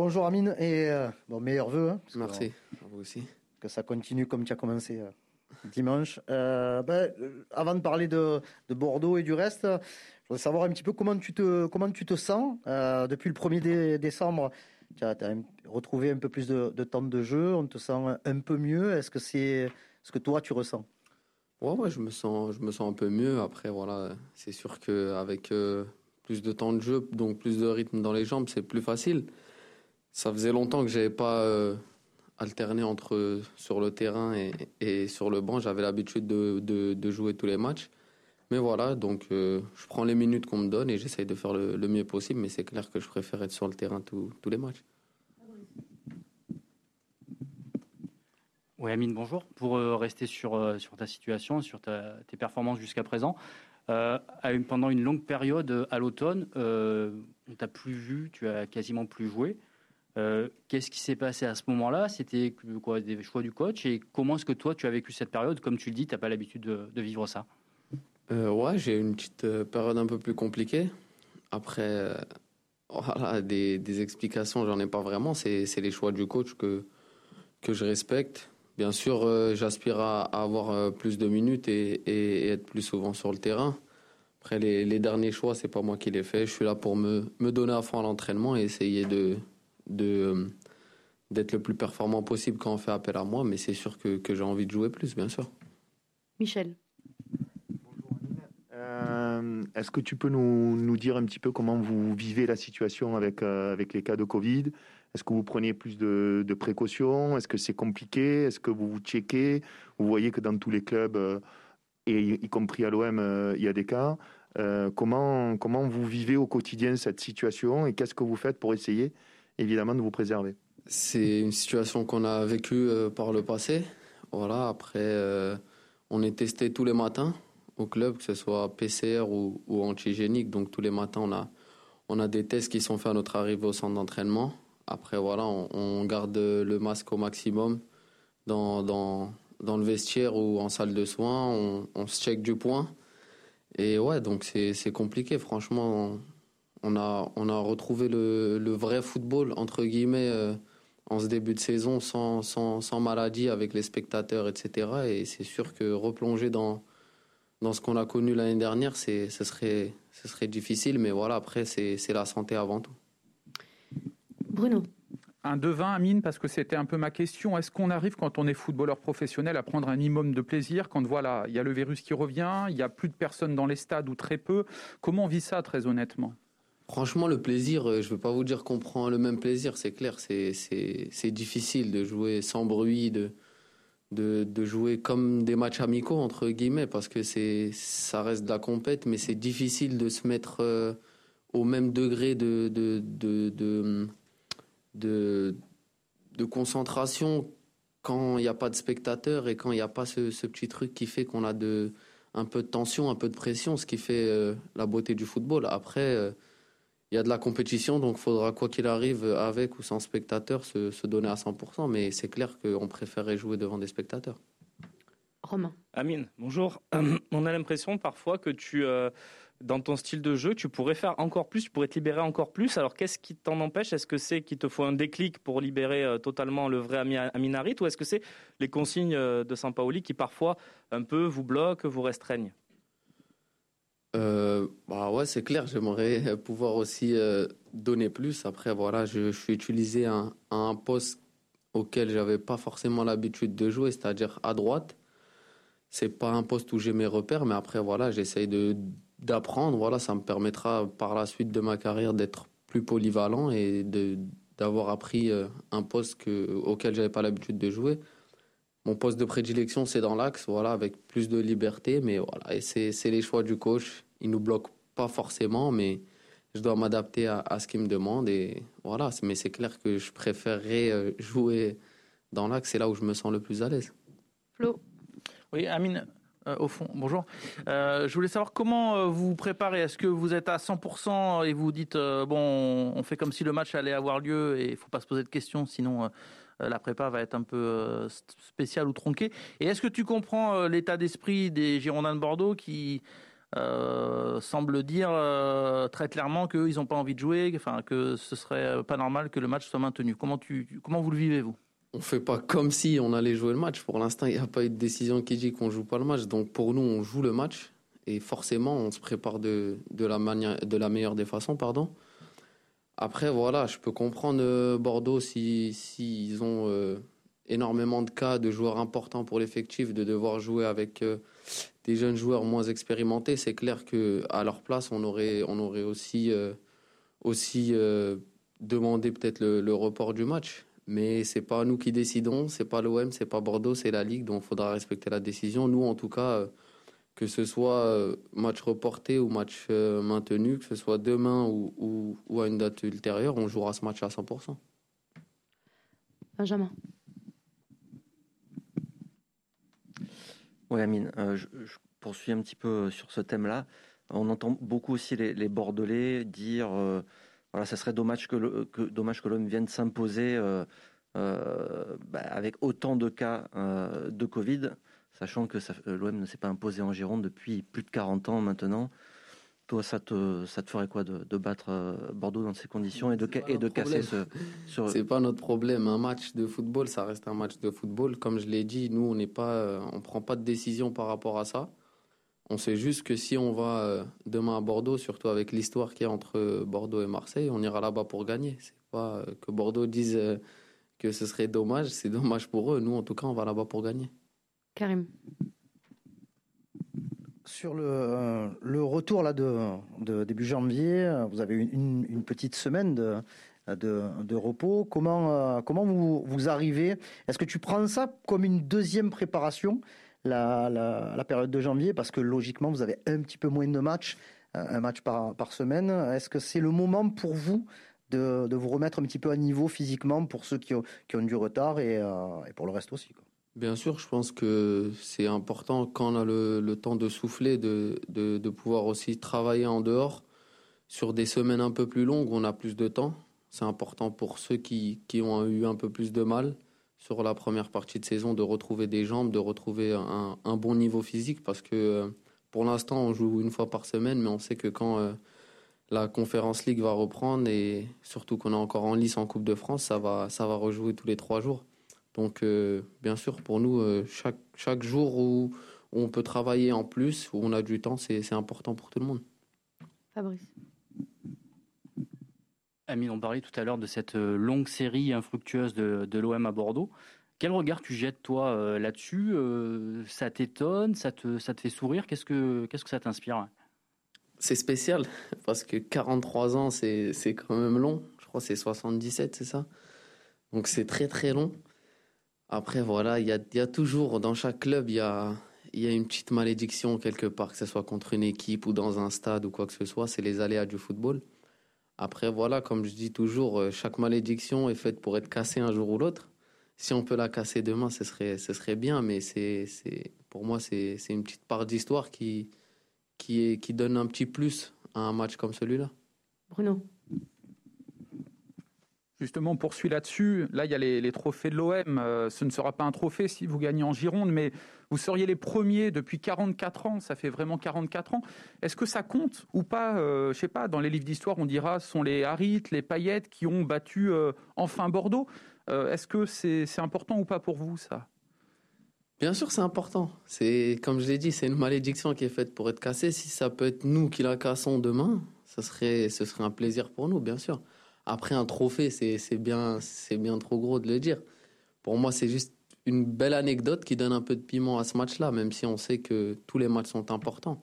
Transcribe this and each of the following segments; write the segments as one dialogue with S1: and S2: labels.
S1: Bonjour Amine et bon, meilleurs voeux. Hein,
S2: Merci, à vous aussi.
S1: Que ça continue comme tu as commencé dimanche. Ben, avant de parler de, de, Bordeaux et du reste, je voudrais savoir un petit peu comment tu te, comment tu te sens depuis le 1er décembre tu as, retrouvé un peu plus de, temps de jeu, on te sent un peu mieux. Est-ce que c'est ce que toi tu ressens?
S2: Ouais, ouais, je me sens, je me sens un peu mieux. Après, voilà, c'est sûr qu'avec euh, plus de temps de jeu, donc plus de rythme dans les jambes, c'est plus facile. Ça faisait longtemps que j'avais pas euh, alterné entre sur le terrain et, sur le banc. J'avais l'habitude de, jouer tous les matchs. Mais voilà, donc euh, je prends les minutes qu'on me donne et j'essaye de faire le, mieux possible. Mais c'est clair que je préfère être sur le terrain tous les matchs.
S3: Oui, Amine, bonjour. Pour euh, rester sur, euh, sur ta situation, sur tes performances jusqu'à présent, pendant une longue période à l'automne, on t'a plus vu, tu as quasiment plus joué. Qu'est-ce qui s'est passé à ce moment-là? C'était quoi des choix du coach? Et comment est-ce que toi tu as vécu cette période? Comme tu le dis, tu n'as pas l'habitude de vivre ça.
S2: Euh, ouais, j'ai eu une petite euh, période un peu plus compliquée. Après, euh, voilà, des, des explications, j'en ai pas vraiment. C'est les choix du coach que, que je respecte. Bien sûr, j'aspire à, avoir plus de minutes et, et, être plus souvent sur le terrain. Après, les, les derniers choix, c'est pas moi qui les fais. Je suis là pour me, me donner à fond à l'entraînement et essayer de, de, d'être le plus performant possible quand on fait appel à moi. Mais c'est sûr que, que j'ai envie de jouer plus, bien sûr.
S4: Michel.
S5: Euh, est-ce que tu peux nous, nous, dire un petit peu comment vous vivez la situation avec, euh, avec les cas de Covid? Est-ce que vous prenez plus de, de précautions? Est-ce que c'est compliqué? Est-ce que vous vous checkez? Vous voyez que dans tous les clubs, euh, et y compris à l'OM, il y a des cas. comment, comment vous vivez au quotidien cette situation et qu'est-ce que vous faites pour essayer évidemment de vous préserver
S2: C'est une situation qu'on a vécue par le passé. Voilà, après, on est testé tous les matins au club, que ce soit PCR ou, antigénique. Donc tous les matins, on a, on a des tests qui sont faits à notre arrivée au centre d'entraînement. Après, voilà, on, garde le masque au maximum dans, dans, dans, le vestiaire ou en salle de soins. On, on se check du point. Et ouais, donc c'est compliqué. Franchement, on a, on a retrouvé le, le vrai football, entre guillemets, euh, en ce début de saison, sans, sans, sans maladie, avec les spectateurs, etc. Et c'est sûr que replonger dans dans ce qu'on a connu l'année dernière, ce serait, ce serait difficile, mais voilà, après, c'est la santé avant tout.
S4: Bruno.
S6: Un devin, Amine, parce que c'était un peu ma question. Est-ce qu'on arrive, quand on est footballeur professionnel, à prendre un minimum de plaisir quand voilà, il y a le virus qui revient, il n'y a plus de personnes dans les stades ou très peu? Comment on vit ça, très honnêtement?
S2: Franchement, le plaisir, euh, je ne veux pas vous dire qu'on prend le même plaisir, c'est clair, c'est difficile de jouer sans bruit, de, jouer comme des matchs amicaux entre guillemets parce que ça reste de la compète mais c'est difficile de se mettre euh, au même degré de concentration quand il n'y a pas de spectateurs et quand il n'y a pas ce, petit truc qui fait qu'on a un peu de tension un peu de pression ce qui fait euh, la beauté du football. Après il y a de la compétition, donc il faudra, quoi qu'il arrive, avec ou sans spectateurs, se, donner à 100%. Mais c'est clair qu'on préférerait jouer devant des spectateurs.
S4: Romain.
S7: Amine, bonjour. On a l'impression parfois que tu, euh, dans ton style de jeu, tu pourrais faire encore plus, tu pourrais te libérer encore plus. Alors qu'est-ce qui t'en empêche? Est-ce que c'est qu'il te faut un déclic pour libérer euh, totalement le vrai Aminarit ou est-ce que c'est les consignes euh, de Sampaoli qui parfois un peu vous bloquent, vous restreignent?
S2: Euh, bah ouais, c'est clair. J'aimerais pouvoir aussi euh, donner plus. Après, voilà, je, suis utilisé à un, poste auquel j'avais pas forcément l'habitude de jouer, c'est-à-dire à droite. C'est pas un poste où j'ai mes repères, mais après, voilà, j'essaye de d'apprendre. Voilà, ça me permettra par la suite de ma carrière d'être plus polyvalent et de d'avoir appris euh, un poste que, auquel j'avais pas l'habitude de jouer. Mon poste de prédilection, c'est dans l'axe, voilà, avec plus de liberté, mais voilà, et c'est les choix du coach. Il nous bloque pas forcément, mais je dois m'adapter à, ce qu'il me demande, et voilà. Mais c'est clair que je préférerais euh, jouer dans l'axe, c'est là où je me sens le plus à l'aise.
S4: Flo.
S8: Oui, Amine, euh, au fond. Bonjour. Euh, je voulais savoir comment vous vous préparez. Est-ce que vous êtes à 100% et vous dites bon, on fait comme si le match allait avoir lieu et il faut pas se poser de questions, sinon euh, la prépa va être un peu euh, spéciale ou tronquée. Et est-ce que tu comprends euh, l'état d'esprit des Girondins de Bordeaux qui euh, semble dire euh, très clairement qu'ils n'ont pas envie de jouer, enfin que ce serait pas normal que le match soit maintenu? Comment, tu, comment vous le vivez, vous?
S2: On fait pas comme si on allait jouer le match. Pour l'instant, il n'y a pas eu de décision qui dit qu'on joue pas le match. Donc pour nous, on joue le match et forcément, on se prépare de, de, la, manière, de la meilleure des façons. Pardon. Après, voilà, je peux comprendre euh, Bordeaux s'ils si, ont énormément de cas de joueurs importants pour l'effectif, de devoir jouer avec des jeunes joueurs moins expérimentés, c'est clair que à leur place, on aurait, on aurait aussi, euh, aussi euh, demandé peut-être le, report du match. Mais c'est pas nous qui décidons, c'est pas l'OM, c'est pas Bordeaux, c'est la Ligue, donc il faudra respecter la décision. Nous, en tout cas, euh, que ce soit match reporté ou match maintenu, que ce soit demain ou, ou, ou, à une date ultérieure, on jouera ce match à 100%.
S4: Benjamin.
S9: Oui, Amine, euh, je, poursuis un petit peu euh, sur ce thème-là. On entend beaucoup aussi les, Bordelais dire euh, voilà, ça serait dommage que, l'homme vienne s'imposer bah, avec autant de cas de Covid, sachant que l'OM ne s'est pas imposé en Gironde depuis plus de 40 ans maintenant. Toi, ça te, ça te ferait quoi de, battre euh, Bordeaux dans ces conditions et de, et de casser ce.
S2: C'est pas notre problème. Un match de football, ça reste un match de football. Comme je l'ai dit, nous, on n'est pas, euh, on prend pas de décision par rapport à ça. On sait juste que si on va euh, demain à Bordeaux, surtout avec l'histoire qu'il y a entre Bordeaux et Marseille, on ira là-bas pour gagner. C'est pas que Bordeaux dise que ce serait dommage. C'est dommage pour eux. Nous, en tout cas, on va là-bas pour gagner.
S4: Karim
S1: sur le, le, retour là de, début janvier, vous avez une, une petite semaine de, repos. Comment, euh, comment vous, vous arrivez? Est-ce que tu prends ça comme une deuxième préparation, la, période de janvier? Parce que logiquement, vous avez un petit peu moins de matchs, euh, un match par, semaine. Est-ce que c'est le moment pour vous de, vous remettre un petit peu à niveau physiquement pour ceux qui ont, du retard et, euh, pour le reste aussi
S2: Bien sûr, je pense que c'est important quand on a le, temps de souffler, de, pouvoir aussi travailler en dehors sur des semaines un peu plus longues où on a plus de temps. C'est important pour ceux qui, ont eu un peu plus de mal sur la première partie de saison de retrouver des jambes, de retrouver un, un bon niveau physique parce que euh, pour l'instant on joue une fois par semaine, mais on sait que quand euh, la Conférence League va reprendre et surtout qu'on est encore en lice en Coupe de France, ça va, ça va rejouer tous les trois jours. Donc, euh, bien sûr, pour nous, euh, chaque, chaque jour où, on peut travailler en plus, où on a du temps, c'est important pour tout le monde.
S4: Fabrice.
S3: Amine, on parlait tout à l'heure de cette euh, longue série infructueuse de, de l'OM à Bordeaux. Quel regard tu jettes, toi, là-dessus? Ça t'étonne? Ça te, ça te fait sourire? Qu'est-ce que Qu'est-ce que ça t'inspire?
S2: C'est spécial, parce que 43 ans, c'est quand même long. Je crois que c'est 77, c'est ça? Donc c'est très très long. Après, voilà, il y a, y a, toujours, dans chaque club, il y a, y a une petite malédiction quelque part, que ce soit contre une équipe ou dans un stade ou quoi que ce soit. C'est les aléas du football. Après, voilà, comme je dis toujours, euh, chaque malédiction est faite pour être cassée un jour ou l'autre. Si on peut la casser demain, ce serait, ce serait bien, mais c'est, c'est, pour moi, c'est, c'est une petite part d'histoire qui, qui, qui donne un petit plus à un match comme celui-là.
S4: Bruno
S6: Justement, on poursuit là-dessus. Là, il y a les, trophées de l'OM. Euh, ce ne sera pas un trophée si vous gagnez en Gironde, mais vous seriez les premiers depuis 44 ans. Ça fait vraiment 44 ans. Est-ce que ça compte ou pas? Euh, Je sais pas. Dans les livres d'histoire, on dira ce sont les Harit, les Paillettes qui ont battu euh, enfin Bordeaux. Est-ce que c'est important ou pas pour vous ça?
S2: Bien sûr, c'est important. C'est comme je l'ai dit, c'est une malédiction qui est faite pour être cassée. Si ça peut être nous qui la cassons demain, ce serait, ce serait un plaisir pour nous, bien sûr. Après, un trophée, c'est bien, bien trop gros de le dire. Pour moi, c'est juste une belle anecdote qui donne un peu de piment à ce match-là, même si on sait que tous les matchs sont importants.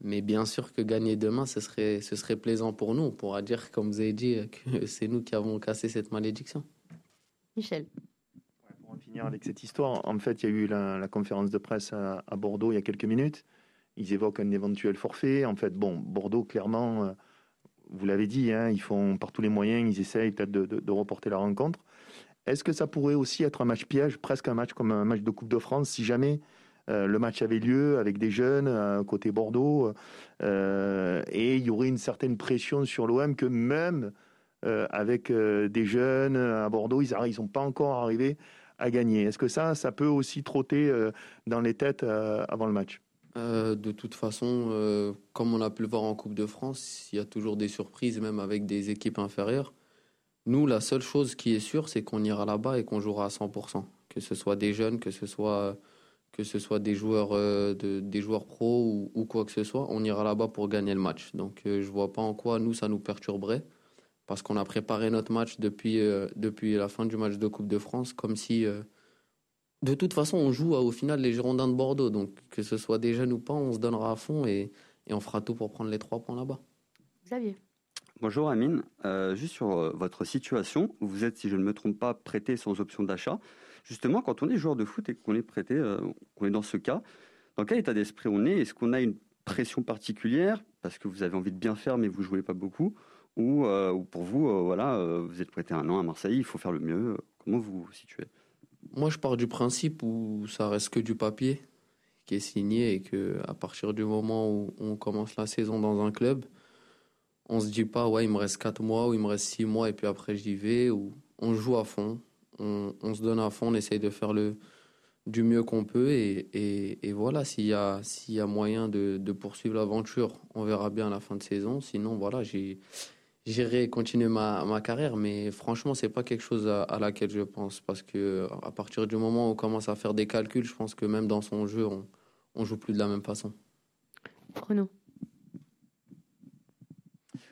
S2: Mais bien sûr que gagner demain, ce serait, ce serait plaisant pour nous. On pourra dire, comme vous avez dit, que c'est nous qui avons cassé cette malédiction.
S4: Michel.
S5: Pour en finir avec cette histoire, en fait, il y a eu la, conférence de presse à, Bordeaux il y a quelques minutes. Ils évoquent un éventuel forfait. En fait, bon, Bordeaux, clairement, euh, vous l'avez dit, hein, ils font par tous les moyens, ils essayent peut-être de, reporter la rencontre. Est-ce que ça pourrait aussi être un match piège, presque un match comme un match de Coupe de France, si jamais euh, le match avait lieu avec des jeunes à côté Bordeaux, euh, et il y aurait une certaine pression sur l'OM que même euh, avec des jeunes à Bordeaux, ils ne sont pas encore arrivés à gagner. Est-ce que ça, ça peut aussi trotter dans les têtes avant le match?
S2: Euh, de toute façon, euh, comme on a pu le voir en Coupe de France, il y a toujours des surprises, même avec des équipes inférieures. Nous, la seule chose qui est sûre, c'est qu'on ira là-bas et qu'on jouera à 100%. Que ce soit des jeunes, que ce soit, que ce des joueurs, euh, joueurs pros ou, ou quoi que ce soit, on ira là-bas pour gagner le match. Donc je vois pas en quoi nous, ça nous perturberait. Parce qu'on a préparé notre match depuis, depuis la fin du match de Coupe de France, comme si... de toute façon, on joue au final les Girondins de Bordeaux. Donc que ce soit des jeunes ou pas, on se donnera à fond et, et on fera tout pour prendre les trois points là-bas.
S4: Xavier.
S10: Bonjour Amine, Euh, juste sur euh, votre situation, vous êtes, si je ne me trompe pas, prêté sans option d'achat. Justement, quand on est joueur de foot et qu'on est prêté, euh, qu'on est dans ce cas, dans quel état d'esprit on est? Est-ce qu'on a une pression particulière parce que vous avez envie de bien faire mais vous jouez pas beaucoup? Ou, euh, ou pour vous, euh, voilà, euh, vous êtes prêté un an à Marseille, il faut faire le mieux. Comment vous vous situez?
S2: Moi, je pars du principe où ça reste que du papier qui est signé et que à partir du moment où on commence la saison dans un club, on se dit pas ouais il me reste 4 mois ou il me reste 6 mois et puis après j'y vais ou on joue à fond, on, se donne à fond, on essaye de faire le du mieux qu'on peut et, et, et voilà s'il y a s'il y a moyen de, de poursuivre l'aventure, on verra bien à la fin de saison. Sinon voilà j'ai J'irai continuer ma, ma carrière, mais franchement, c'est pas quelque chose à, laquelle je pense. Parce que à partir du moment où on commence à faire des calculs, je pense que même dans son jeu, on, on joue plus de la même façon.
S4: Bruno.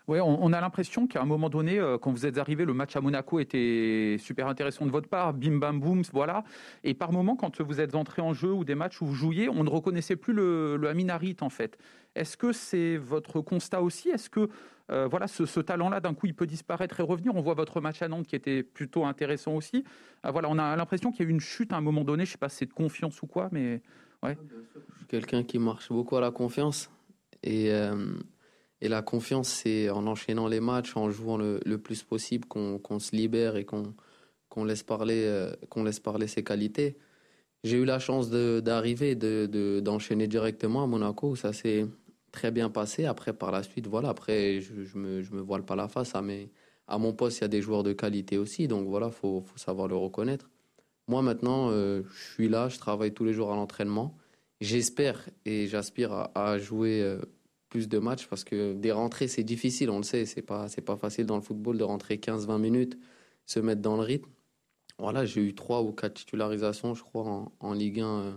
S6: Ouais, on, a l'impression qu'à un moment donné, euh, quand vous êtes arrivé, le match à Monaco était super intéressant de votre part, bim bam boum, voilà. Et par moment, quand vous êtes entré en jeu ou des matchs où vous jouiez, on ne reconnaissait plus le, le en fait. Est-ce que c'est votre constat aussi? Est-ce que euh, voilà, ce, talent-là, d'un coup, il peut disparaître et revenir? On voit votre match à Nantes qui était plutôt intéressant aussi. Euh, voilà, on a l'impression qu'il y a eu une chute à un moment donné. Je sais pas si c'est de confiance ou quoi, mais ouais.
S2: Je suis quelqu'un qui marche beaucoup à la confiance. Et, euh, et la confiance, c'est en enchaînant les matchs, en jouant le, le plus possible, qu'on qu'on se libère et qu'on qu'on laisse, parler, euh, qu'on laisse parler ses qualités. J'ai eu la chance d'arriver, de, de- d'enchaîner directement à Monaco. Ça s'est très bien passé. Après, par la suite, voilà, après, je, je me, je me voile pas la face. À, mes, à mon poste, il y a des joueurs de qualité aussi. Donc voilà, faut, faut savoir le reconnaître. Moi, maintenant, euh, je suis là, je travaille tous les jours à l'entraînement. J'espère et j'aspire à, à jouer euh, plus de matchs parce que des rentrées, c'est difficile, on le sait. C'est pas, c'est pas facile dans le football de rentrer 15-20 minutes, se mettre dans le rythme. Voilà, j'ai eu trois ou quatre titularisations, je crois, en, Ligue 1 euh,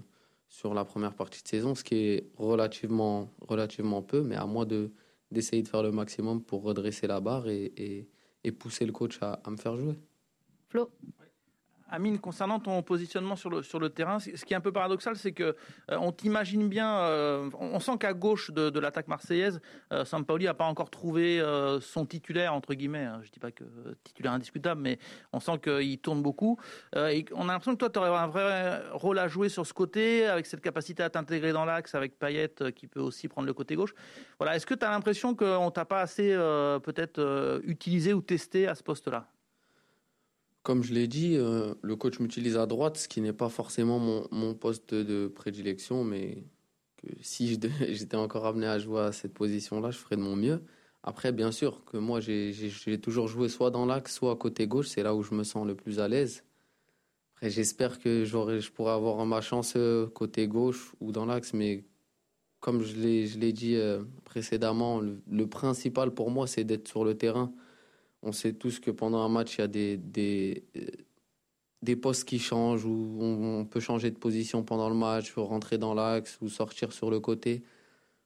S2: sur la première partie de saison, ce qui est relativement, relativement peu, mais à moi de, d'essayer de faire le maximum pour redresser la barre et, et, et pousser le coach à, à me faire jouer.
S4: Flo?
S8: Amine, concernant ton positionnement sur le, terrain, ce qui est un peu paradoxal, c'est que euh, on t'imagine bien, euh, on sent qu'à gauche de, l'attaque marseillaise, euh, Sampaoli n'a pas encore trouvé euh, son titulaire, entre guillemets. hein. Je dis pas que titulaire indiscutable, mais on sent qu'il tourne beaucoup. Et on a l'impression que toi, tu aurais un vrai rôle à jouer sur ce côté, avec cette capacité à t'intégrer dans l'axe, avec Payet qui peut aussi prendre le côté gauche. Voilà. Est-ce que tu as l'impression qu'on t'a pas assez peut-être utilisé ou testé à ce poste-là?
S2: Comme je l'ai dit, euh, le coach m'utilise à droite, ce qui n'est pas forcément mon, poste de prédilection, mais si j'étais encore amené à jouer à cette position-là, je ferais de mon mieux. Après, bien sûr que moi, j'ai toujours joué soit dans l'axe, soit à côté gauche, c'est là où je me sens le plus à l'aise. Après, j'espère que je pourrai avoir ma chance euh, côté gauche ou dans l'axe, mais comme je l'ai dit euh, précédemment, le principal pour moi, c'est d'être sur le terrain. On sait tous que pendant un match, il y a des, des, euh, des postes qui changent, où on, on peut changer de position pendant le match, rentrer dans l'axe ou sortir sur le côté.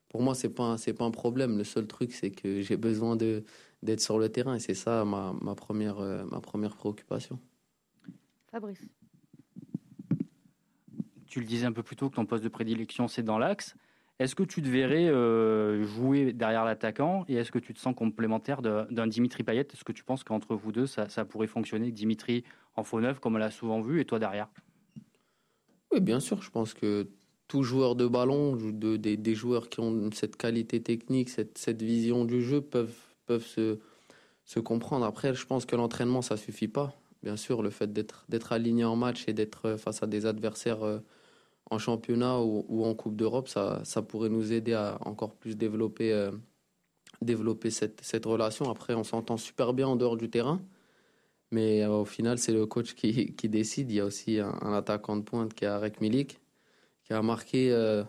S2: Pour moi, c'est pas un- c'est pas un problème. Le seul truc, c'est que j'ai besoin de d'être sur le terrain et c'est ça ma, ma première euh, ma première préoccupation.
S4: Fabrice.
S3: Tu le disais un peu plus tôt que ton poste de prédilection, c'est dans l'axe. Est-ce que tu te verrais euh, jouer derrière l'attaquant et est-ce que tu te sens complémentaire d'un Dimitri Payet? Est-ce que tu penses qu'entre vous deux, ça, pourrait fonctionner Dimitri en faux neuf, comme on l'a souvent vu, et toi derrière?
S2: Oui, bien sûr. Je pense que tout joueur de ballon, de, des, joueurs qui ont cette qualité technique, cette, vision du jeu, peuvent, se, se comprendre. Après, je pense que l'entraînement, ça suffit pas. Bien sûr, le fait d'être d'être aligné en match et d'être face à des adversaires euh, en championnat ou, en Coupe d'Europe, ça, ça pourrait nous aider à encore plus développer, euh, développer cette, cette relation. Après, on s'entend super bien en dehors du terrain. Mais euh, au final, c'est le coach qui, qui décide. Il y a aussi un, attaquant de pointe qui est Arek Milik, qui a marqué, euh,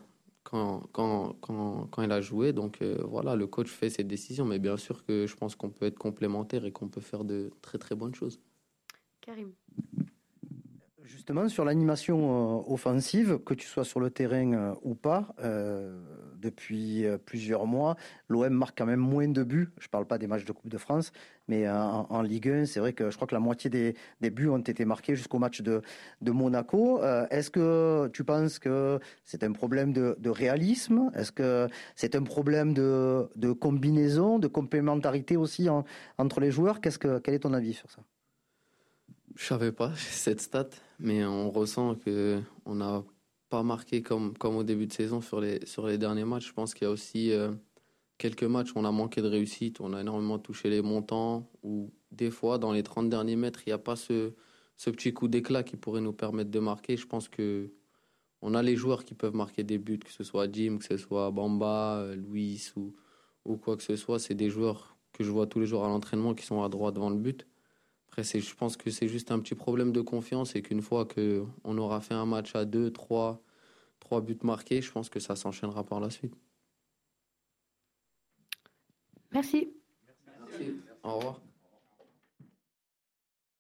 S2: quand, quand, quand, quand il a joué. Donc voilà, le coach fait ses décisions, mais bien sûr que je pense qu'on peut être complémentaire et qu'on peut faire de très très bonnes choses.
S4: Karim.
S1: Justement, sur l'animation euh, offensive, que tu sois sur le terrain euh, ou pas, euh, depuis plusieurs mois, l'OM marque quand même moins de buts. Je ne parle pas des matchs de Coupe de France, mais en, Ligue 1, c'est vrai que je crois que la moitié des, buts ont été marqués jusqu'au match de, Monaco. Est-ce que tu penses que c'est un problème de, de réalisme? Est-ce que c'est un problème de, combinaison, de complémentarité aussi en- entre les joueurs? Qu'est-ce que, Quel est ton avis sur ça?
S2: Je savais pas cette stat, mais on ressent que on n'a pas marqué comme, comme au début de saison sur les, sur les derniers matchs. Je pense qu'il y a aussi euh, quelques matchs où on a manqué de réussite, on a énormément touché les montants, ou des fois, dans les 30 derniers mètres, il n'y a pas ce, ce petit coup d'éclat qui pourrait nous permettre de marquer. Je pense que on a les joueurs qui peuvent marquer des buts, que ce soit Jim, que ce soit Bamba, euh, Luis ou, ou quoi que ce soit. C'est des joueurs que je vois tous les jours à l'entraînement qui sont à droite devant le but. Après, je pense que c'est juste un petit problème de confiance et qu'une fois qu'on aura fait un match à deux, trois, trois buts marqués, je pense que ça s'enchaînera par la suite.
S4: Merci.
S2: Au revoir.